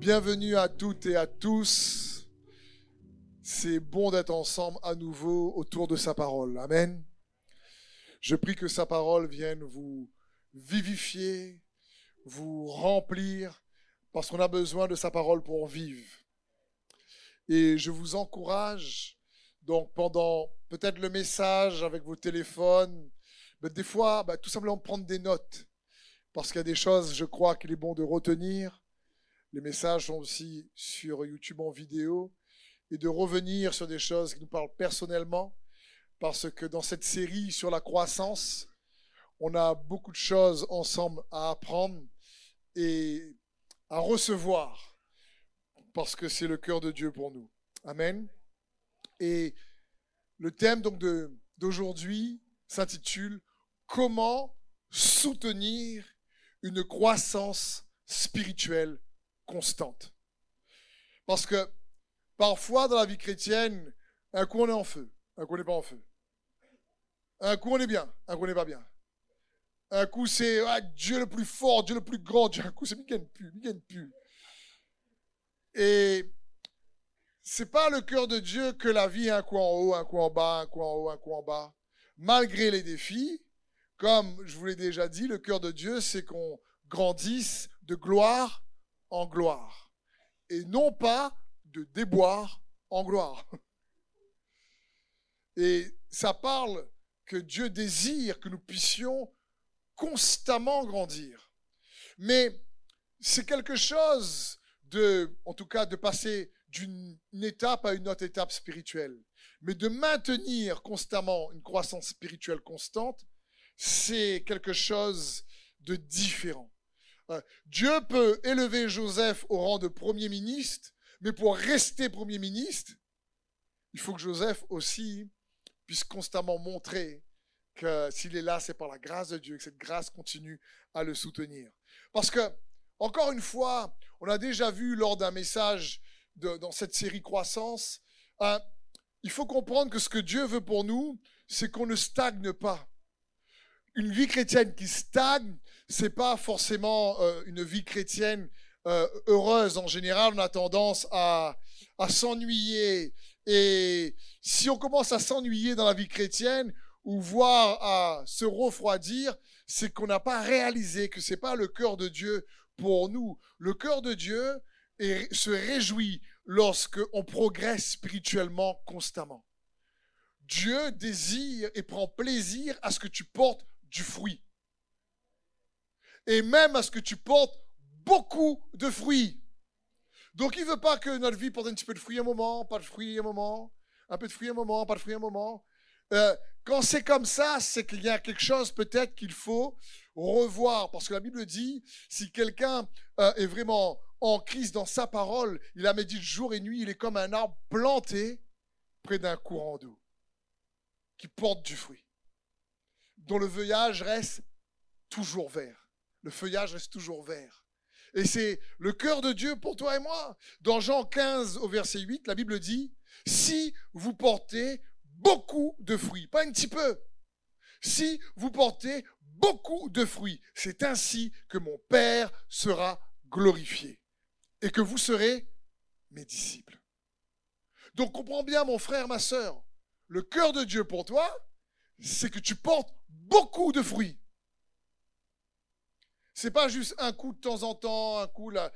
Bienvenue à toutes et à tous. C'est bon d'être ensemble à nouveau autour de sa parole. Amen. Je prie que sa parole vienne vous vivifier, vous remplir, parce qu'on a besoin de sa parole pour vivre. Et je vous encourage, donc pendant peut-être le message avec vos téléphones, mais des fois, bah, tout simplement prendre des notes, parce qu'il y a des choses, je crois qu'il est bon de retenir. Les messages sont aussi sur YouTube en vidéo, et de revenir sur des choses qui nous parlent personnellement, parce que dans cette série sur la croissance, on a beaucoup de choses ensemble à apprendre et à recevoir, parce que c'est le cœur de Dieu pour nous. Amen. Et le thème donc d'aujourd'hui s'intitule Comment soutenir une croissance spirituelle constante. Parce que parfois dans la vie chrétienne, un coup on est en feu, un coup on n'est pas en feu. Un coup on est bien, un coup on n'est pas bien. Un coup c'est ah, Dieu le plus fort, Dieu le plus grand, un coup c'est Miguel plus, Miguel plus. Et c'est pas le cœur de Dieu que la vie un coup en haut, un coup en bas, un coup en haut, un coup en bas. Malgré les défis, comme je vous l'ai déjà dit, le cœur de Dieu c'est qu'on grandisse de gloire en gloire et non pas de déboire en gloire. Et ça parle que Dieu désire que nous puissions constamment grandir. Mais c'est quelque chose de, en tout cas, de passer d'une étape à une autre étape spirituelle. Mais de maintenir constamment une croissance spirituelle constante, c'est quelque chose de différent. Euh, Dieu peut élever Joseph au rang de Premier ministre, mais pour rester Premier ministre, il faut que Joseph aussi puisse constamment montrer que s'il est là, c'est par la grâce de Dieu, que cette grâce continue à le soutenir. Parce que, encore une fois, on a déjà vu lors d'un message dans cette série Croissance, euh, il faut comprendre que ce que Dieu veut pour nous, c'est qu'on ne stagne pas. Une vie chrétienne qui stagne, c'est pas forcément euh, une vie chrétienne euh, heureuse. En général, on a tendance à, à s'ennuyer. Et si on commence à s'ennuyer dans la vie chrétienne, ou voir à se refroidir, c'est qu'on n'a pas réalisé que c'est pas le cœur de Dieu pour nous. Le cœur de Dieu se réjouit lorsque on progresse spirituellement constamment. Dieu désire et prend plaisir à ce que tu portes du fruit et même à ce que tu portes beaucoup de fruits. Donc il ne veut pas que notre vie porte un petit peu de fruits un moment, pas de fruits un moment, un peu de fruits un moment, pas de fruits un moment. Euh, quand c'est comme ça, c'est qu'il y a quelque chose peut-être qu'il faut revoir. Parce que la Bible dit, si quelqu'un euh, est vraiment en crise dans sa parole, il a médité jour et nuit, il est comme un arbre planté près d'un courant d'eau qui porte du fruit, dont le feuillage reste toujours vert le feuillage reste toujours vert. Et c'est le cœur de Dieu pour toi et moi. Dans Jean 15 au verset 8, la Bible dit, si vous portez beaucoup de fruits, pas un petit peu, si vous portez beaucoup de fruits, c'est ainsi que mon Père sera glorifié et que vous serez mes disciples. Donc comprends bien mon frère, ma sœur, le cœur de Dieu pour toi, c'est que tu portes beaucoup de fruits. C'est pas juste un coup de temps en temps, un coup là.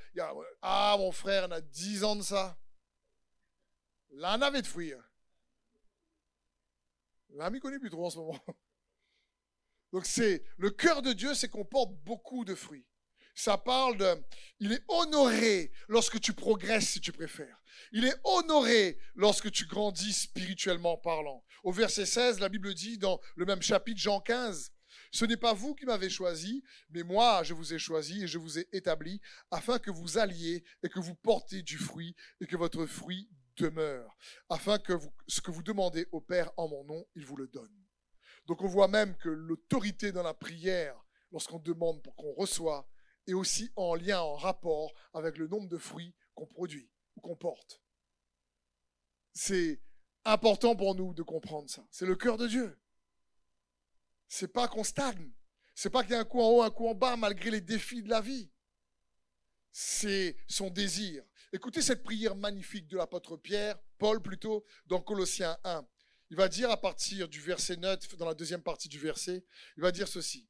ah, mon frère, on a 10 ans de ça. Là, on avait de fruits. Là, on connaît plus trop en ce moment. Donc, c'est le cœur de Dieu, c'est qu'on porte beaucoup de fruits. Ça parle de. Il est honoré lorsque tu progresses, si tu préfères. Il est honoré lorsque tu grandis spirituellement parlant. Au verset 16, la Bible dit dans le même chapitre, Jean 15, ce n'est pas vous qui m'avez choisi, mais moi je vous ai choisi et je vous ai établi afin que vous alliez et que vous portez du fruit et que votre fruit demeure, afin que ce que vous demandez au Père en mon nom, il vous le donne. Donc on voit même que l'autorité dans la prière, lorsqu'on demande pour qu'on reçoit, est aussi en lien, en rapport avec le nombre de fruits qu'on produit ou qu'on porte. C'est important pour nous de comprendre ça. C'est le cœur de Dieu c'est pas qu'on stagne. C'est pas qu'il y a un coup en haut, un coup en bas, malgré les défis de la vie. c'est son désir. Écoutez cette prière magnifique de l'apôtre Pierre, Paul plutôt, dans Colossiens 1. Il va dire à partir du verset 9, dans la deuxième partie du verset, il va dire ceci.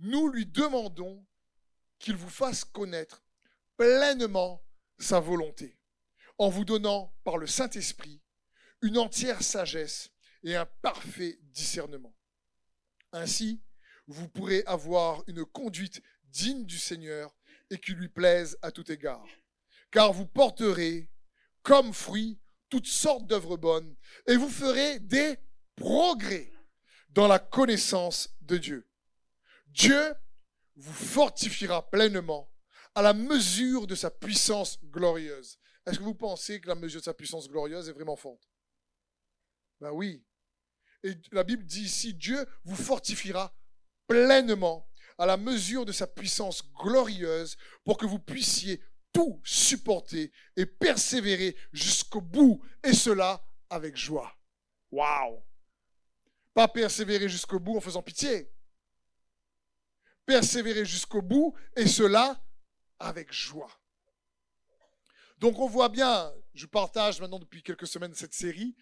Nous lui demandons qu'il vous fasse connaître pleinement sa volonté, en vous donnant par le Saint-Esprit une entière sagesse et un parfait discernement. Ainsi, vous pourrez avoir une conduite digne du Seigneur et qui lui plaise à tout égard car vous porterez comme fruit toutes sortes d'œuvres bonnes, et vous ferez des progrès dans la connaissance de Dieu. Dieu vous fortifiera pleinement à la mesure de sa puissance glorieuse. Est-ce que vous pensez que la mesure de sa puissance glorieuse est vraiment forte? Ben oui. Et la Bible dit ici, Dieu vous fortifiera pleinement à la mesure de sa puissance glorieuse pour que vous puissiez tout supporter et persévérer jusqu'au bout, et cela avec joie. Waouh Pas persévérer jusqu'au bout en faisant pitié. Persévérer jusqu'au bout, et cela avec joie. Donc on voit bien, je partage maintenant depuis quelques semaines cette série,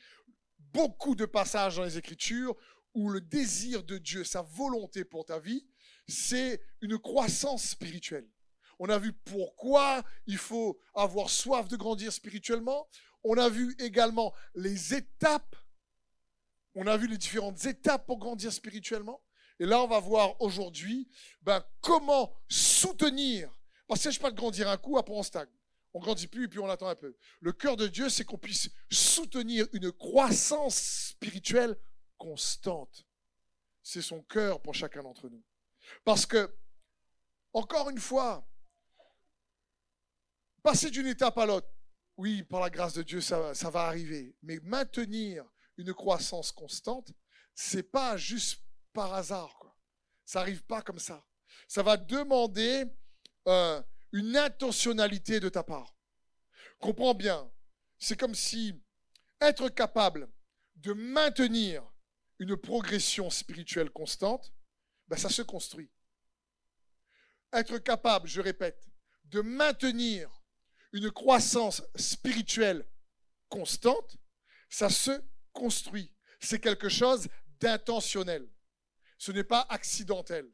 beaucoup de passages dans les Écritures où le désir de Dieu, sa volonté pour ta vie, c'est une croissance spirituelle. On a vu pourquoi il faut avoir soif de grandir spirituellement. On a vu également les étapes. On a vu les différentes étapes pour grandir spirituellement. Et là, on va voir aujourd'hui ben, comment soutenir. Parce que je pas de grandir un coup, après on stagne. On grandit plus et puis on attend un peu. Le cœur de Dieu, c'est qu'on puisse soutenir une croissance spirituelle constante. C'est son cœur pour chacun d'entre nous. Parce que, encore une fois, Passer d'une étape à l'autre, oui, par la grâce de Dieu, ça, va arriver. Mais maintenir une croissance constante, c'est pas juste par hasard. Ça n'arrive pas comme ça. Ça va demander euh, une intentionnalité de ta part. Comprends bien. C'est comme si être capable de maintenir une progression spirituelle constante, ben ça se construit. Être capable, je répète, de maintenir une croissance spirituelle constante, ça se construit. C'est quelque chose d'intentionnel. Ce n'est pas accidentel.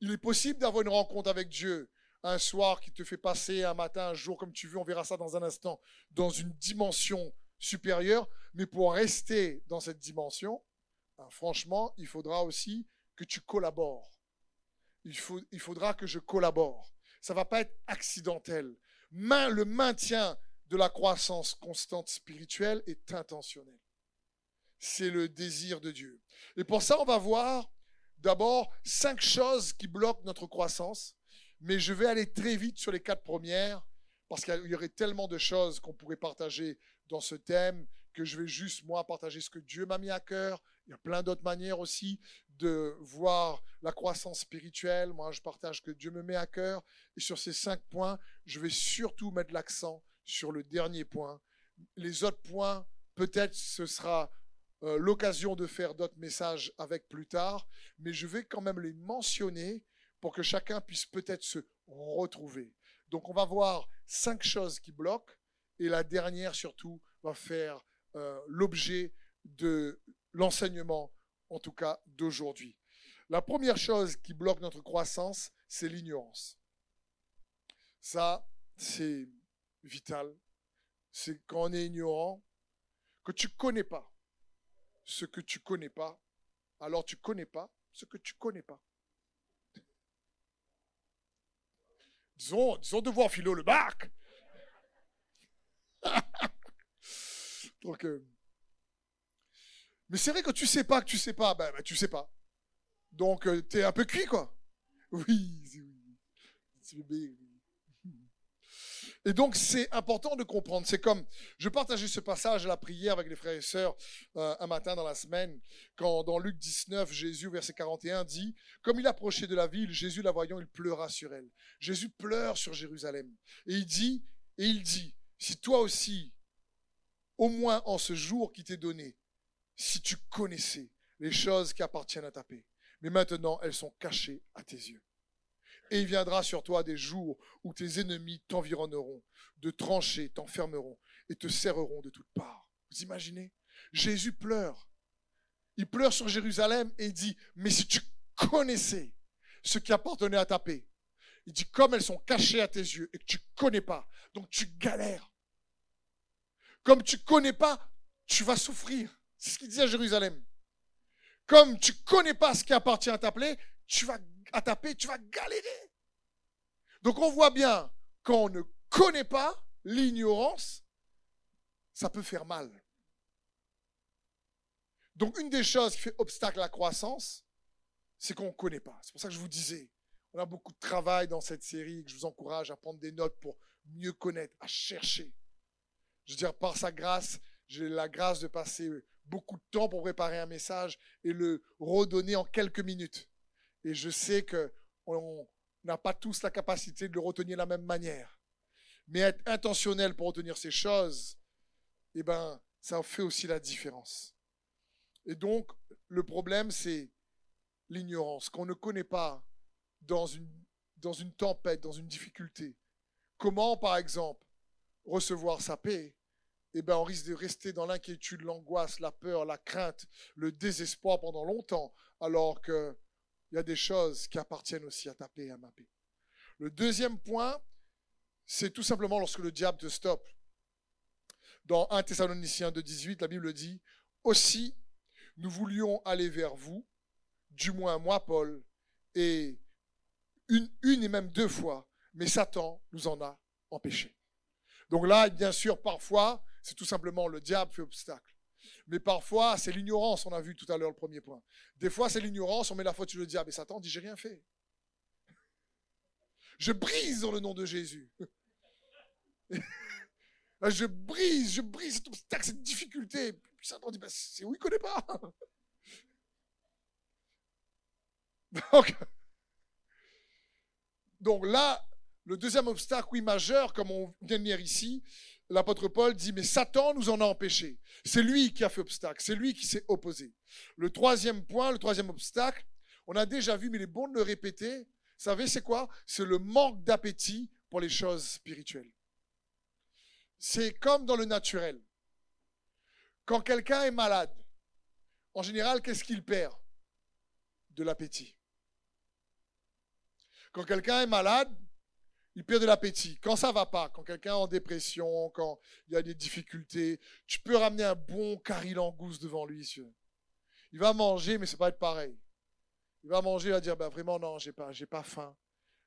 Il est possible d'avoir une rencontre avec Dieu un soir qui te fait passer un matin, un jour, comme tu veux, on verra ça dans un instant, dans une dimension supérieure. Mais pour rester dans cette dimension, ben, franchement, il faudra aussi que tu collabores. Il, faut, il faudra que je collabore. Ça ne va pas être accidentel le maintien de la croissance constante spirituelle est intentionnel. C'est le désir de Dieu. Et pour ça, on va voir d'abord cinq choses qui bloquent notre croissance. Mais je vais aller très vite sur les quatre premières parce qu'il y aurait tellement de choses qu'on pourrait partager dans ce thème que je vais juste, moi, partager ce que Dieu m'a mis à cœur. Il y a plein d'autres manières aussi de voir la croissance spirituelle. Moi, je partage que Dieu me met à cœur. Et sur ces cinq points, je vais surtout mettre l'accent sur le dernier point. Les autres points, peut-être ce sera euh, l'occasion de faire d'autres messages avec plus tard, mais je vais quand même les mentionner pour que chacun puisse peut-être se retrouver. Donc on va voir cinq choses qui bloquent et la dernière surtout va faire euh, l'objet de l'enseignement en tout cas d'aujourd'hui. La première chose qui bloque notre croissance, c'est l'ignorance. Ça, c'est vital. C'est quand on est ignorant, que tu ne connais pas ce que tu ne connais pas, alors tu ne connais pas ce que tu ne connais pas. Disons, disons devoir philo le bac. Euh, mais c'est vrai que tu sais pas que tu sais pas, ben, ben tu sais pas. Donc euh, tu es un peu cuit quoi. Oui, oui. Et donc c'est important de comprendre. C'est comme, je partageais ce passage à la prière avec les frères et sœurs euh, un matin dans la semaine, quand dans Luc 19, Jésus, verset 41, dit, comme il approchait de la ville, Jésus la voyant, il pleura sur elle. Jésus pleure sur Jérusalem. Et il dit, et il dit, si toi aussi, au moins en ce jour qui t'est donné, si tu connaissais les choses qui appartiennent à ta paix. Mais maintenant, elles sont cachées à tes yeux. Et il viendra sur toi des jours où tes ennemis t'environneront, de tranchées t'enfermeront et te serreront de toutes parts. Vous imaginez? Jésus pleure. Il pleure sur Jérusalem et il dit, mais si tu connaissais ce qui appartenait à ta paix, il dit, comme elles sont cachées à tes yeux et que tu ne connais pas, donc tu galères. Comme tu ne connais pas, tu vas souffrir. C'est ce qu'il dit à Jérusalem. Comme tu ne connais pas ce qui appartient à ta paix, tu vas à ta paix, tu vas galérer. Donc on voit bien, quand on ne connaît pas, l'ignorance, ça peut faire mal. Donc une des choses qui fait obstacle à la croissance, c'est qu'on ne connaît pas. C'est pour ça que je vous disais, on a beaucoup de travail dans cette série, que je vous encourage à prendre des notes pour mieux connaître, à chercher. Je veux dire, par sa grâce, j'ai la grâce de passer beaucoup de temps pour préparer un message et le redonner en quelques minutes. Et je sais qu'on n'a pas tous la capacité de le retenir de la même manière. Mais être intentionnel pour retenir ces choses, eh ben, ça fait aussi la différence. Et donc, le problème, c'est l'ignorance, qu'on ne connaît pas dans une, dans une tempête, dans une difficulté. Comment, par exemple, recevoir sa paix? Eh bien, on risque de rester dans l'inquiétude, l'angoisse, la peur, la crainte, le désespoir pendant longtemps, alors qu'il y a des choses qui appartiennent aussi à ta paix et à ma paix. Le deuxième point, c'est tout simplement lorsque le diable te stoppe. Dans 1 Thessaloniciens 2.18, la Bible dit, Aussi, nous voulions aller vers vous, du moins moi, Paul, et une, une et même deux fois, mais Satan nous en a empêchés. Donc là, bien sûr, parfois, c'est tout simplement le diable fait obstacle. Mais parfois, c'est l'ignorance, on a vu tout à l'heure le premier point. Des fois, c'est l'ignorance, on met la faute sur le diable, et Satan dit, j'ai rien fait. Je brise dans le nom de Jésus. je brise, je brise cet obstacle, cette difficulté. Puis Satan dit, bah, c'est où il ne connaît pas. Donc, donc là, le deuxième obstacle, oui, majeur, comme on vient de lire ici, l'apôtre Paul dit, mais Satan nous en a empêchés. C'est lui qui a fait obstacle, c'est lui qui s'est opposé. Le troisième point, le troisième obstacle, on a déjà vu, mais il est bon de le répéter. Vous savez, c'est quoi? C'est le manque d'appétit pour les choses spirituelles. C'est comme dans le naturel. Quand quelqu'un est malade, en général, qu'est-ce qu'il perd? De l'appétit. Quand quelqu'un est malade, il perd de l'appétit. Quand ça va pas, quand quelqu'un est en dépression, quand il y a des difficultés, tu peux ramener un bon carré langouste devant lui. Il va manger, mais c'est pas être pareil. Il va manger, il va dire, bah, vraiment non, j'ai pas, pas faim.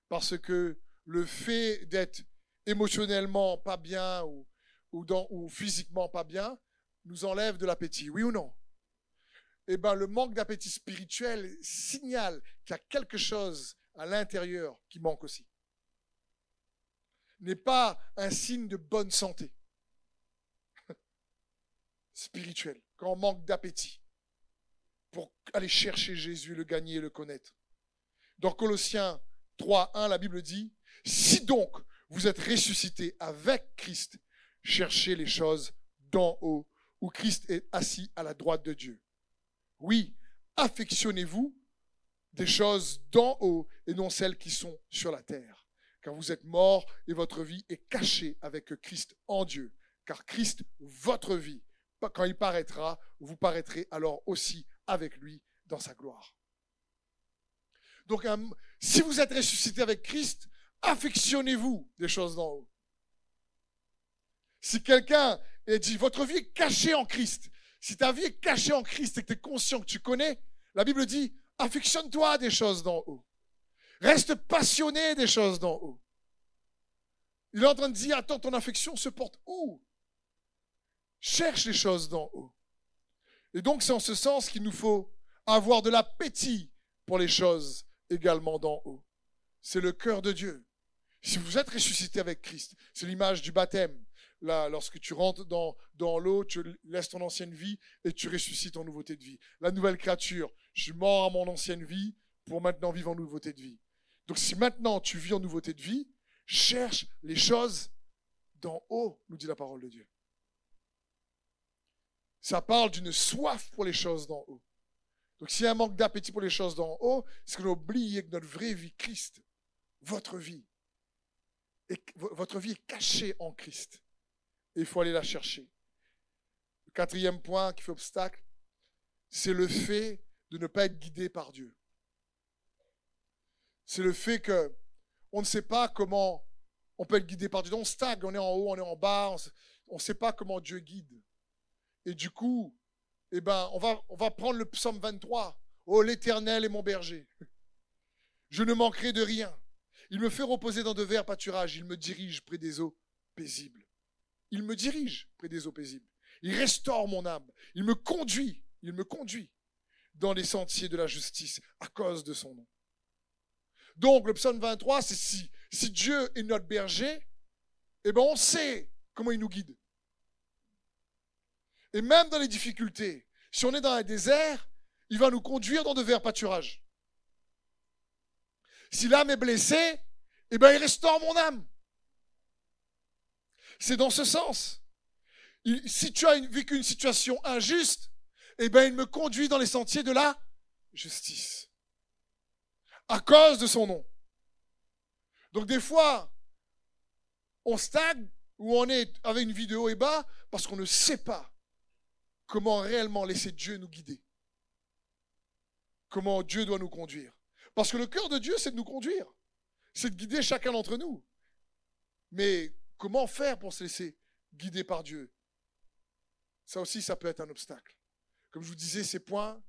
Parce que le fait d'être émotionnellement pas bien ou, ou, ou physiquement pas bien nous enlève de l'appétit. Oui ou non? Eh bien, le manque d'appétit spirituel signale qu'il y a quelque chose à l'intérieur qui manque aussi. N'est pas un signe de bonne santé spirituelle, quand on manque d'appétit pour aller chercher Jésus, le gagner et le connaître. Dans Colossiens 3, 1, la Bible dit, Si donc vous êtes ressuscité avec Christ, cherchez les choses d'en haut, où Christ est assis à la droite de Dieu. Oui, affectionnez-vous des choses d'en haut et non celles qui sont sur la terre. Car vous êtes morts et votre vie est cachée avec Christ en Dieu. Car Christ, votre vie, quand il paraîtra, vous paraîtrez alors aussi avec lui dans sa gloire. Donc, si vous êtes ressuscité avec Christ, affectionnez-vous des choses d'en haut. Si quelqu'un dit, votre vie est cachée en Christ, si ta vie est cachée en Christ et que tu es conscient que tu connais, la Bible dit, affectionne-toi des choses d'en haut. Reste passionné des choses d'en haut. Il est en train de dire, attends, ton affection se porte où? Cherche les choses d'en haut. Et donc c'est en ce sens qu'il nous faut avoir de l'appétit pour les choses également d'en haut. C'est le cœur de Dieu. Si vous êtes ressuscité avec Christ, c'est l'image du baptême. Là, lorsque tu rentres dans, dans l'eau, tu laisses ton ancienne vie et tu ressuscites en nouveauté de vie. La nouvelle créature, je suis mort à mon ancienne vie pour maintenant vivre en nouveauté de vie. Donc si maintenant tu vis en nouveauté de vie, cherche les choses d'en haut, nous dit la parole de Dieu. Ça parle d'une soif pour les choses d'en haut. Donc s'il y a un manque d'appétit pour les choses d'en haut, c'est qu'on a oublié que notre vraie vie, Christ, votre vie. Votre vie est cachée en Christ. Et il faut aller la chercher. Le quatrième point qui fait obstacle, c'est le fait de ne pas être guidé par Dieu. C'est le fait que on ne sait pas comment on peut être guidé par Dieu. On stagne, on est en haut, on est en bas, on ne sait pas comment Dieu guide. Et du coup, eh ben, on, va, prendre le psaume 23. Oh, l'Éternel est mon berger. Je ne manquerai de rien. Il me fait reposer dans de verts pâturages. Il me dirige près des eaux paisibles. Il me dirige près des eaux paisibles. Il restaure mon âme. Il me conduit. Il me conduit dans les sentiers de la justice à cause de son nom. Donc, le psaume 23, c'est si, Dieu est notre berger, eh ben, on sait comment il nous guide. Et même dans les difficultés, si on est dans un désert, il va nous conduire dans de verts pâturages. Si l'âme est blessée, eh bien, il restaure mon âme. C'est dans ce sens. si tu as vécu une situation injuste, eh bien, il me conduit dans les sentiers de la justice. À cause de son nom. Donc, des fois, on stagne ou on est avec une vie de haut et bas parce qu'on ne sait pas comment réellement laisser Dieu nous guider. Comment Dieu doit nous conduire. Parce que le cœur de Dieu, c'est de nous conduire. C'est de guider chacun d'entre nous. Mais comment faire pour se laisser guider par Dieu? Ça aussi, ça peut être un obstacle. Comme je vous disais, ces points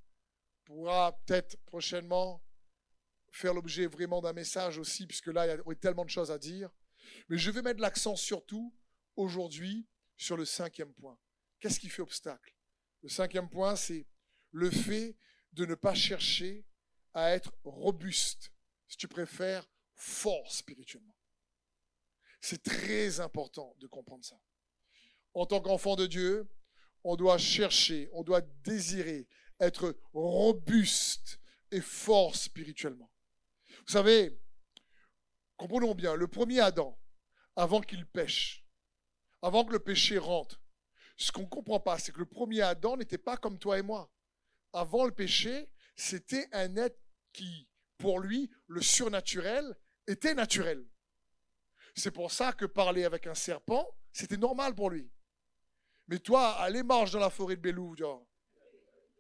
pourra peut-être prochainement faire l'objet vraiment d'un message aussi, puisque là, il y a tellement de choses à dire. Mais je vais mettre l'accent surtout aujourd'hui sur le cinquième point. Qu'est-ce qui fait obstacle? Le cinquième point, c'est le fait de ne pas chercher à être robuste, si tu préfères, fort spirituellement. C'est très important de comprendre ça. En tant qu'enfant de Dieu, on doit chercher, on doit désirer être robuste et fort spirituellement. Vous savez, comprenons bien, le premier Adam, avant qu'il pêche, avant que le péché rentre, ce qu'on ne comprend pas, c'est que le premier Adam n'était pas comme toi et moi. Avant le péché, c'était un être qui, pour lui, le surnaturel était naturel. C'est pour ça que parler avec un serpent, c'était normal pour lui. Mais toi, allez marche dans la forêt de Belou,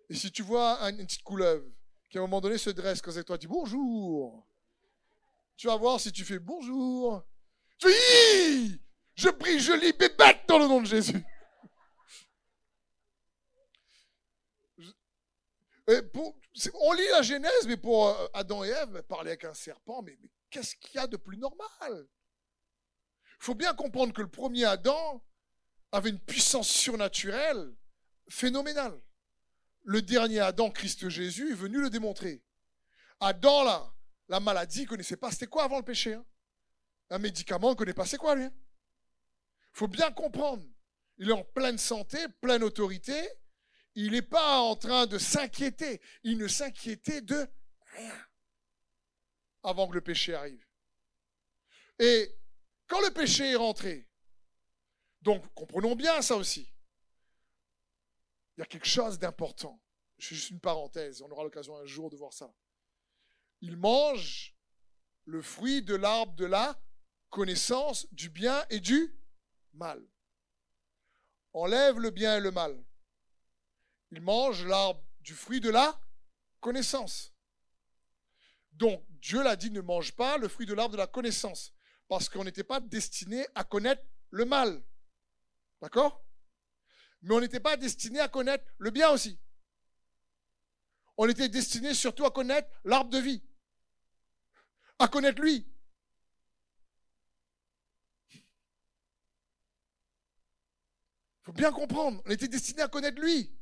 Et si tu vois une petite couleuvre qui à un moment donné se dresse quand toi, tu dis bonjour. Tu vas voir si tu fais bonjour. Tu dis, je prie, je lis bébête dans le nom de Jésus. on lit la Genèse, mais pour euh, Adam et Ève, parler avec un serpent, mais, qu'est-ce qu'il y a de plus normal? Il faut bien comprendre que le premier Adam avait une puissance surnaturelle phénoménale. Le dernier Adam, Christ Jésus, est venu le démontrer. Adam, là, la maladie, il ne connaissait pas. C'était quoi avant le péché hein Un médicament, il ne connaît pas. C'est quoi, lui Il hein faut bien comprendre. Il est en pleine santé, pleine autorité il n'est pas en train de s'inquiéter. Il ne s'inquiétait de rien avant que le péché arrive. Et quand le péché est rentré, donc comprenons bien ça aussi, il y a quelque chose d'important. Fais juste une parenthèse, on aura l'occasion un jour de voir ça. Il mange le fruit de l'arbre de la connaissance du bien et du mal. Enlève le bien et le mal il mange l'arbre du fruit de la connaissance. Donc Dieu l'a dit, ne mange pas le fruit de l'arbre de la connaissance, parce qu'on n'était pas destiné à connaître le mal. D'accord? Mais on n'était pas destiné à connaître le bien aussi. On était destiné surtout à connaître l'arbre de vie, à connaître lui. Il faut bien comprendre, on était destiné à connaître lui.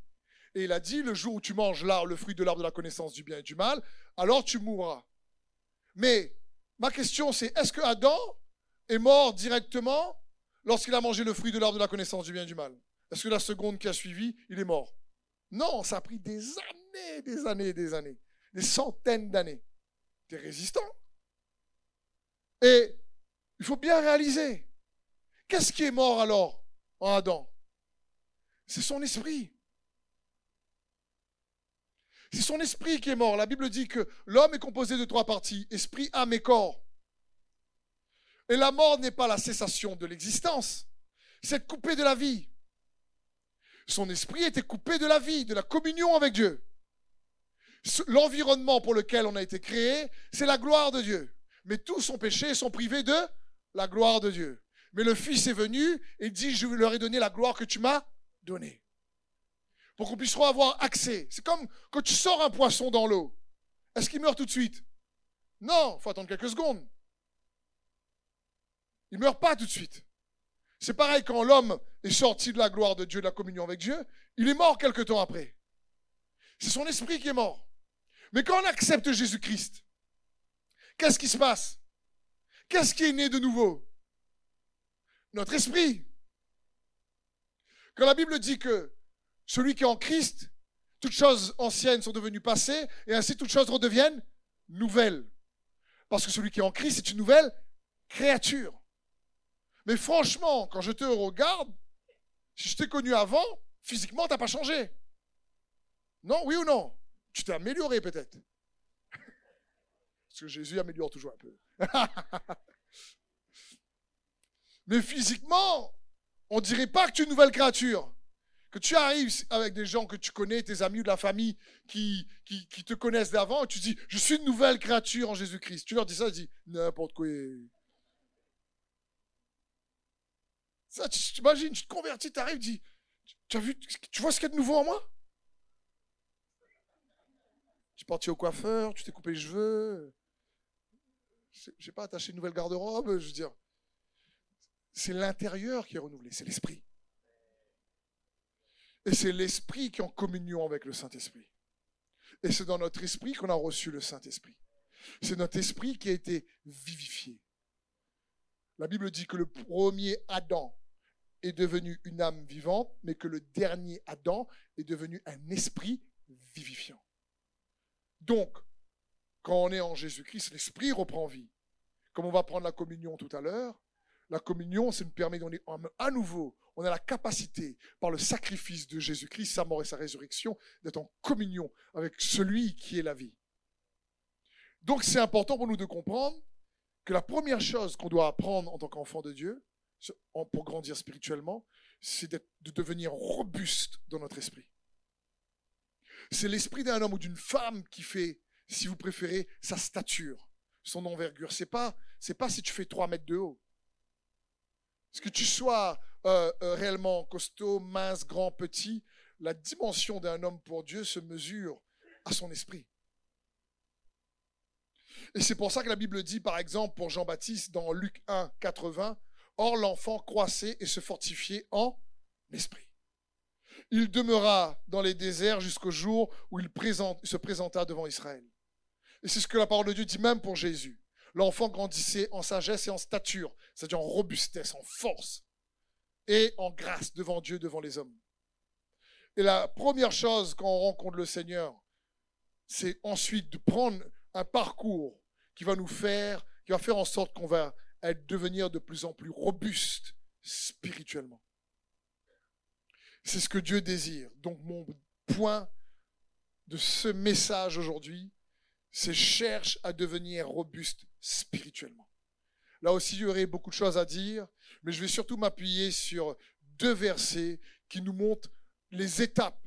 Et il a dit, le jour où tu manges le fruit de l'arbre de la connaissance du bien et du mal, alors tu mourras. Mais ma question c'est, est-ce que Adam est mort directement lorsqu'il a mangé le fruit de l'arbre de la connaissance du bien et du mal? Est-ce que la seconde qui a suivi, il est mort? Non, ça a pris des années, des années, des années, des centaines d'années. Des résistants. Et il faut bien réaliser, qu'est-ce qui est mort alors en Adam? C'est son esprit. C'est son esprit qui est mort. La Bible dit que l'homme est composé de trois parties, esprit, âme et corps. Et la mort n'est pas la cessation de l'existence, c'est coupé de la vie. Son esprit était coupé de la vie, de la communion avec Dieu. L'environnement pour lequel on a été créé, c'est la gloire de Dieu. Mais tous sont péchés et sont privés de la gloire de Dieu. Mais le Fils est venu et dit, je leur ai donné la gloire que tu m'as donnée. Pour qu'on puisse avoir accès. C'est comme quand tu sors un poisson dans l'eau. Est-ce qu'il meurt tout de suite? Non, il faut attendre quelques secondes. Il ne meurt pas tout de suite. C'est pareil quand l'homme est sorti de la gloire de Dieu, de la communion avec Dieu, il est mort quelque temps après. C'est son esprit qui est mort. Mais quand on accepte Jésus-Christ, qu'est-ce qui se passe? Qu'est-ce qui est né de nouveau? Notre esprit. Quand la Bible dit que celui qui est en Christ, toutes choses anciennes sont devenues passées, et ainsi toutes choses redeviennent nouvelles. Parce que celui qui est en Christ est une nouvelle créature. Mais franchement, quand je te regarde, si je t'ai connu avant, physiquement, tu n'as pas changé. Non, oui ou non? Tu t'es amélioré peut-être. Parce que Jésus améliore toujours un peu. Mais physiquement, on ne dirait pas que tu es une nouvelle créature. Que tu arrives avec des gens que tu connais, tes amis ou de la famille qui, qui, te connaissent d'avant, et tu dis, je suis une nouvelle créature en Jésus-Christ. Tu leur dis ça, ils disent, n'importe quoi. Ça, tu t'imagines, tu te convertis, tu arrives, tu dis, tu vois ce qu'il y a de nouveau en moi? Tu es parti au coiffeur, tu t'es coupé les cheveux, j'ai pas attaché une nouvelle garde-robe, je veux dire. C'est l'intérieur qui est renouvelé, c'est l'esprit. Et c'est l'esprit qui est en communion avec le Saint-Esprit. Et c'est dans notre esprit qu'on a reçu le Saint-Esprit. C'est notre esprit qui a été vivifié. La Bible dit que le premier Adam est devenu une âme vivante, mais que le dernier Adam est devenu un esprit vivifiant. Donc, quand on est en Jésus-Christ, l'esprit reprend vie. Comme on va prendre la communion tout à l'heure, la communion, ça nous permet, à nouveau, on a la capacité, par le sacrifice de Jésus-Christ, sa mort et sa résurrection, d'être en communion avec celui qui est la vie. Donc c'est important pour nous de comprendre que la première chose qu'on doit apprendre en tant qu'enfant de Dieu, pour grandir spirituellement, c'est de devenir robuste dans notre esprit. C'est l'esprit d'un homme ou d'une femme qui fait, si vous préférez, sa stature, son envergure. C'est pas, c'est pas si tu fais 3 mètres de haut. Ce que tu sois euh, euh, réellement costaud, mince, grand, petit, la dimension d'un homme pour Dieu se mesure à son esprit. Et c'est pour ça que la Bible dit, par exemple, pour Jean-Baptiste, dans Luc 1, 80, Or l'enfant croissait et se fortifiait en esprit. Il demeura dans les déserts jusqu'au jour où il se présenta devant Israël. Et c'est ce que la parole de Dieu dit même pour Jésus. L'enfant grandissait en sagesse et en stature, c'est-à-dire en robustesse, en force et en grâce devant Dieu, devant les hommes. Et la première chose quand on rencontre le Seigneur, c'est ensuite de prendre un parcours qui va nous faire, qui va faire en sorte qu'on va devenir de plus en plus robuste spirituellement. C'est ce que Dieu désire. Donc mon point de ce message aujourd'hui, c'est cherche à devenir robuste spirituellement. Là aussi, il y aurait beaucoup de choses à dire, mais je vais surtout m'appuyer sur deux versets qui nous montrent les étapes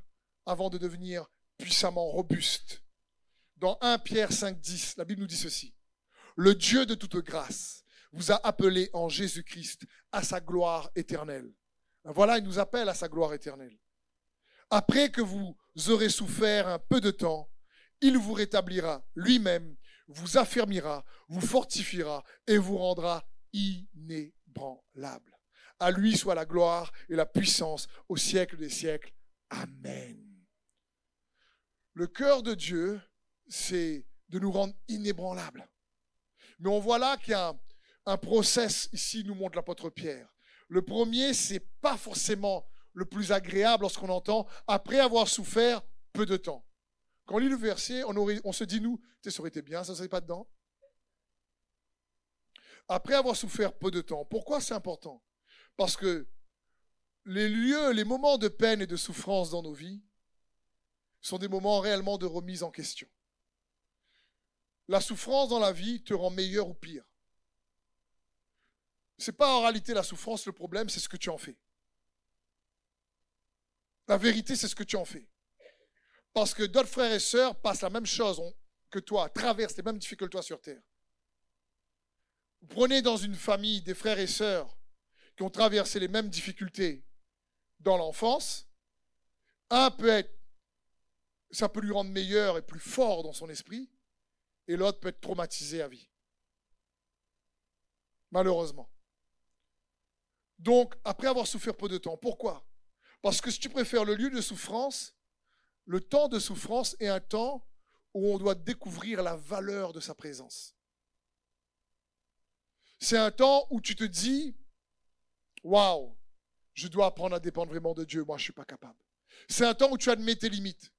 avant de devenir puissamment robuste. Dans 1 Pierre 5, 10, la Bible nous dit ceci. Le Dieu de toute grâce vous a appelé en Jésus-Christ à sa gloire éternelle. Voilà, il nous appelle à sa gloire éternelle. Après que vous aurez souffert un peu de temps, il vous rétablira lui-même, vous affermira, vous fortifiera et vous rendra inébranlable. À lui soit la gloire et la puissance au siècle des siècles. Amen. Le cœur de Dieu, c'est de nous rendre inébranlables. Mais on voit là qu'il y a un, un process ici, nous montre l'apôtre Pierre. Le premier, c'est pas forcément le plus agréable lorsqu'on entend après avoir souffert peu de temps. Quand on lit le verset, on, se dit, nous, ça aurait été bien, ça ne serait pas dedans. Après avoir souffert peu de temps. Pourquoi c'est important? Parce que les lieux, les moments de peine et de souffrance dans nos vies sont des moments réellement de remise en question. La souffrance dans la vie te rend meilleur ou pire. c'est pas en réalité la souffrance le problème, c'est ce que tu en fais. La vérité, c'est ce que tu en fais. Parce que d'autres frères et sœurs passent la même chose que toi, traversent les mêmes difficultés sur terre. Vous prenez dans une famille des frères et sœurs qui ont traversé les mêmes difficultés dans l'enfance. Un peut être, ça peut lui rendre meilleur et plus fort dans son esprit, et l'autre peut être traumatisé à vie. Malheureusement. Donc, après avoir souffert peu de temps, pourquoi? Parce que si tu préfères le lieu de souffrance, le temps de souffrance est un temps où on doit découvrir la valeur de sa présence. C'est un temps où tu te dis, waouh, je dois apprendre à dépendre vraiment de Dieu, moi je ne suis pas capable. C'est un temps où tu admets tes limites.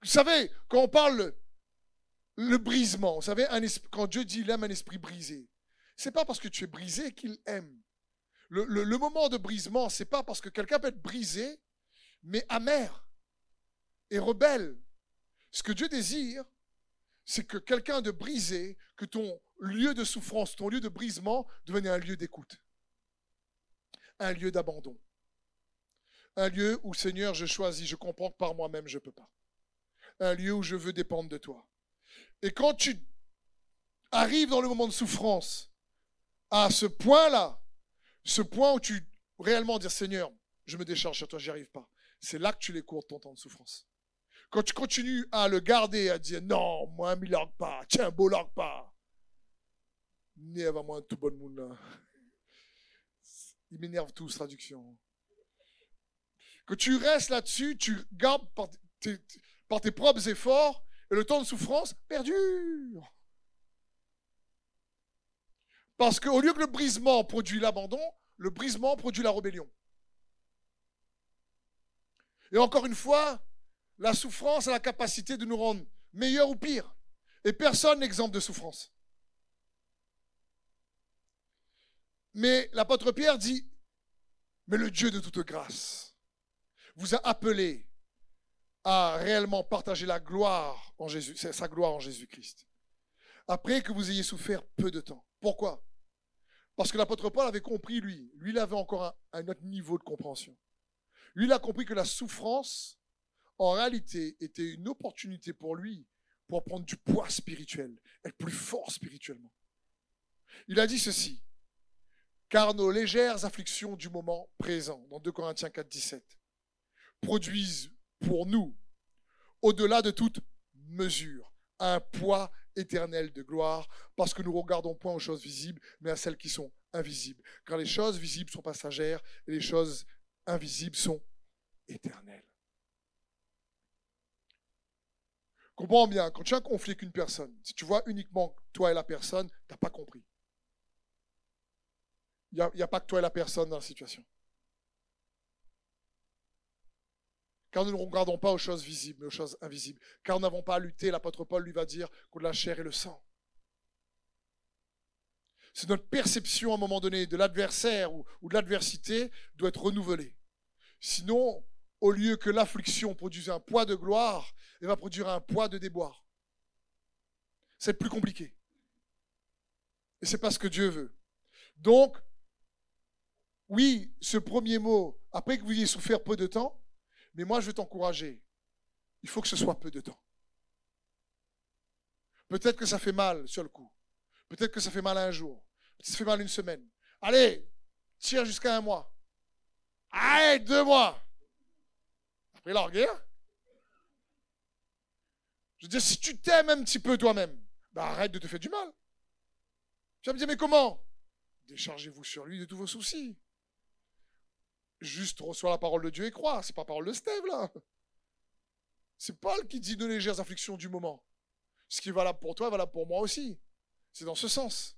Vous savez, quand on parle le brisement, vous savez, quand Dieu dit qu'il aime un esprit brisé, c'est pas parce que tu es brisé qu'il aime. Le, moment de brisement, c'est pas parce que quelqu'un peut être brisé, mais amer et rebelle. Ce que Dieu désire, c'est que quelqu'un de brisé, que ton lieu de souffrance, ton lieu de brisement devienne un lieu d'écoute, un lieu d'abandon, un lieu où Seigneur, je choisis, je comprends que par moi-même je ne peux pas, un lieu où je veux dépendre de toi. Et quand tu arrives dans le moment de souffrance, à ce point-là, ce point où tu réellement dire Seigneur, je me décharge sur toi, j'y arrive pas. C'est là que tu les cours ton temps de souffrance. Quand tu continues à le garder, à dire non, moi, il ne pas, tiens, beau pas. moi tout bon monde Il m'énerve tous, traduction. Que tu restes là-dessus, tu gardes par tes, par tes propres efforts, et le temps de souffrance perdure. Parce qu'au lieu que le brisement produit l'abandon, le brisement produit la rébellion. Et encore une fois, la souffrance a la capacité de nous rendre meilleurs ou pires. Et personne n'est exempt de souffrance. Mais l'apôtre Pierre dit, mais le Dieu de toute grâce vous a appelé à réellement partager sa gloire en Jésus-Christ. Après que vous ayez souffert peu de temps. Pourquoi? Parce que l'apôtre Paul avait compris, lui. Lui, il avait encore un, autre niveau de compréhension. Lui, il a compris que la souffrance, en réalité, était une opportunité pour lui pour prendre du poids spirituel, être plus fort spirituellement. Il a dit ceci, car nos légères afflictions du moment présent, dans 2 Corinthiens 4, 17, produisent pour nous, au-delà de toute mesure, un poids éternel de gloire, parce que nous regardons point aux choses visibles, mais à celles qui sont invisibles. Car les choses visibles sont passagères et les choses invisibles sont éternelles. Comprends bien, quand tu as un conflit avec une personne, si tu vois uniquement toi et la personne, tu n'as pas compris. Il n'y a, pas que toi et la personne dans la situation. car nous ne regardons pas aux choses visibles, mais aux choses invisibles. Car nous n'avons pas à lutter, l'apôtre Paul lui va dire, contre la chair et le sang. C'est notre perception à un moment donné de l'adversaire ou, de l'adversité doit être renouvelée. Sinon, au lieu que l'affliction produise un poids de gloire, elle va produire un poids de déboire. C'est plus compliqué. Et c'est pas ce que Dieu veut. Donc, oui, ce premier mot, après que vous ayez souffert peu de temps, mais moi, je veux t'encourager. Il faut que ce soit peu de temps. Peut-être que ça fait mal sur le coup. Peut-être que ça fait mal un jour. Peut-être que ça fait mal une semaine. Allez, tire jusqu'à un mois. Allez, deux mois. La guerre. Je veux dire, si tu t'aimes un petit peu toi-même, bah arrête de te faire du mal. Tu vas me dire, mais comment? Déchargez-vous sur lui de tous vos soucis juste reçois la parole de Dieu et crois. C'est pas parole de Steve, là. C'est Paul qui dit de légères afflictions du moment. Ce qui est valable pour toi est valable pour moi aussi. C'est dans ce sens.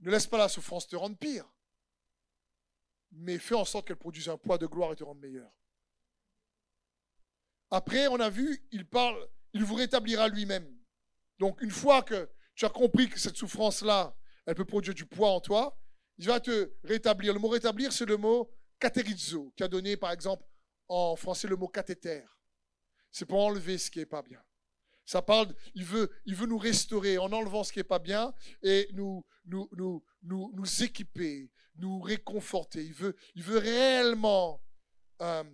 Ne laisse pas la souffrance te rendre pire, mais fais en sorte qu'elle produise un poids de gloire et te rende meilleur. Après, on a vu, il parle, il vous rétablira lui-même. Donc, une fois que tu as compris que cette souffrance-là, elle peut produire du poids en toi, il va te rétablir. Le mot rétablir, c'est le mot catérizo, qui a donné, par exemple, en français, le mot cathéter. C'est pour enlever ce qui n'est pas bien. Ça parle, il veut, il veut nous restaurer en enlevant ce qui n'est pas bien et nous, nous, nous, nous, nous équiper, nous réconforter. Il veut, il veut réellement euh,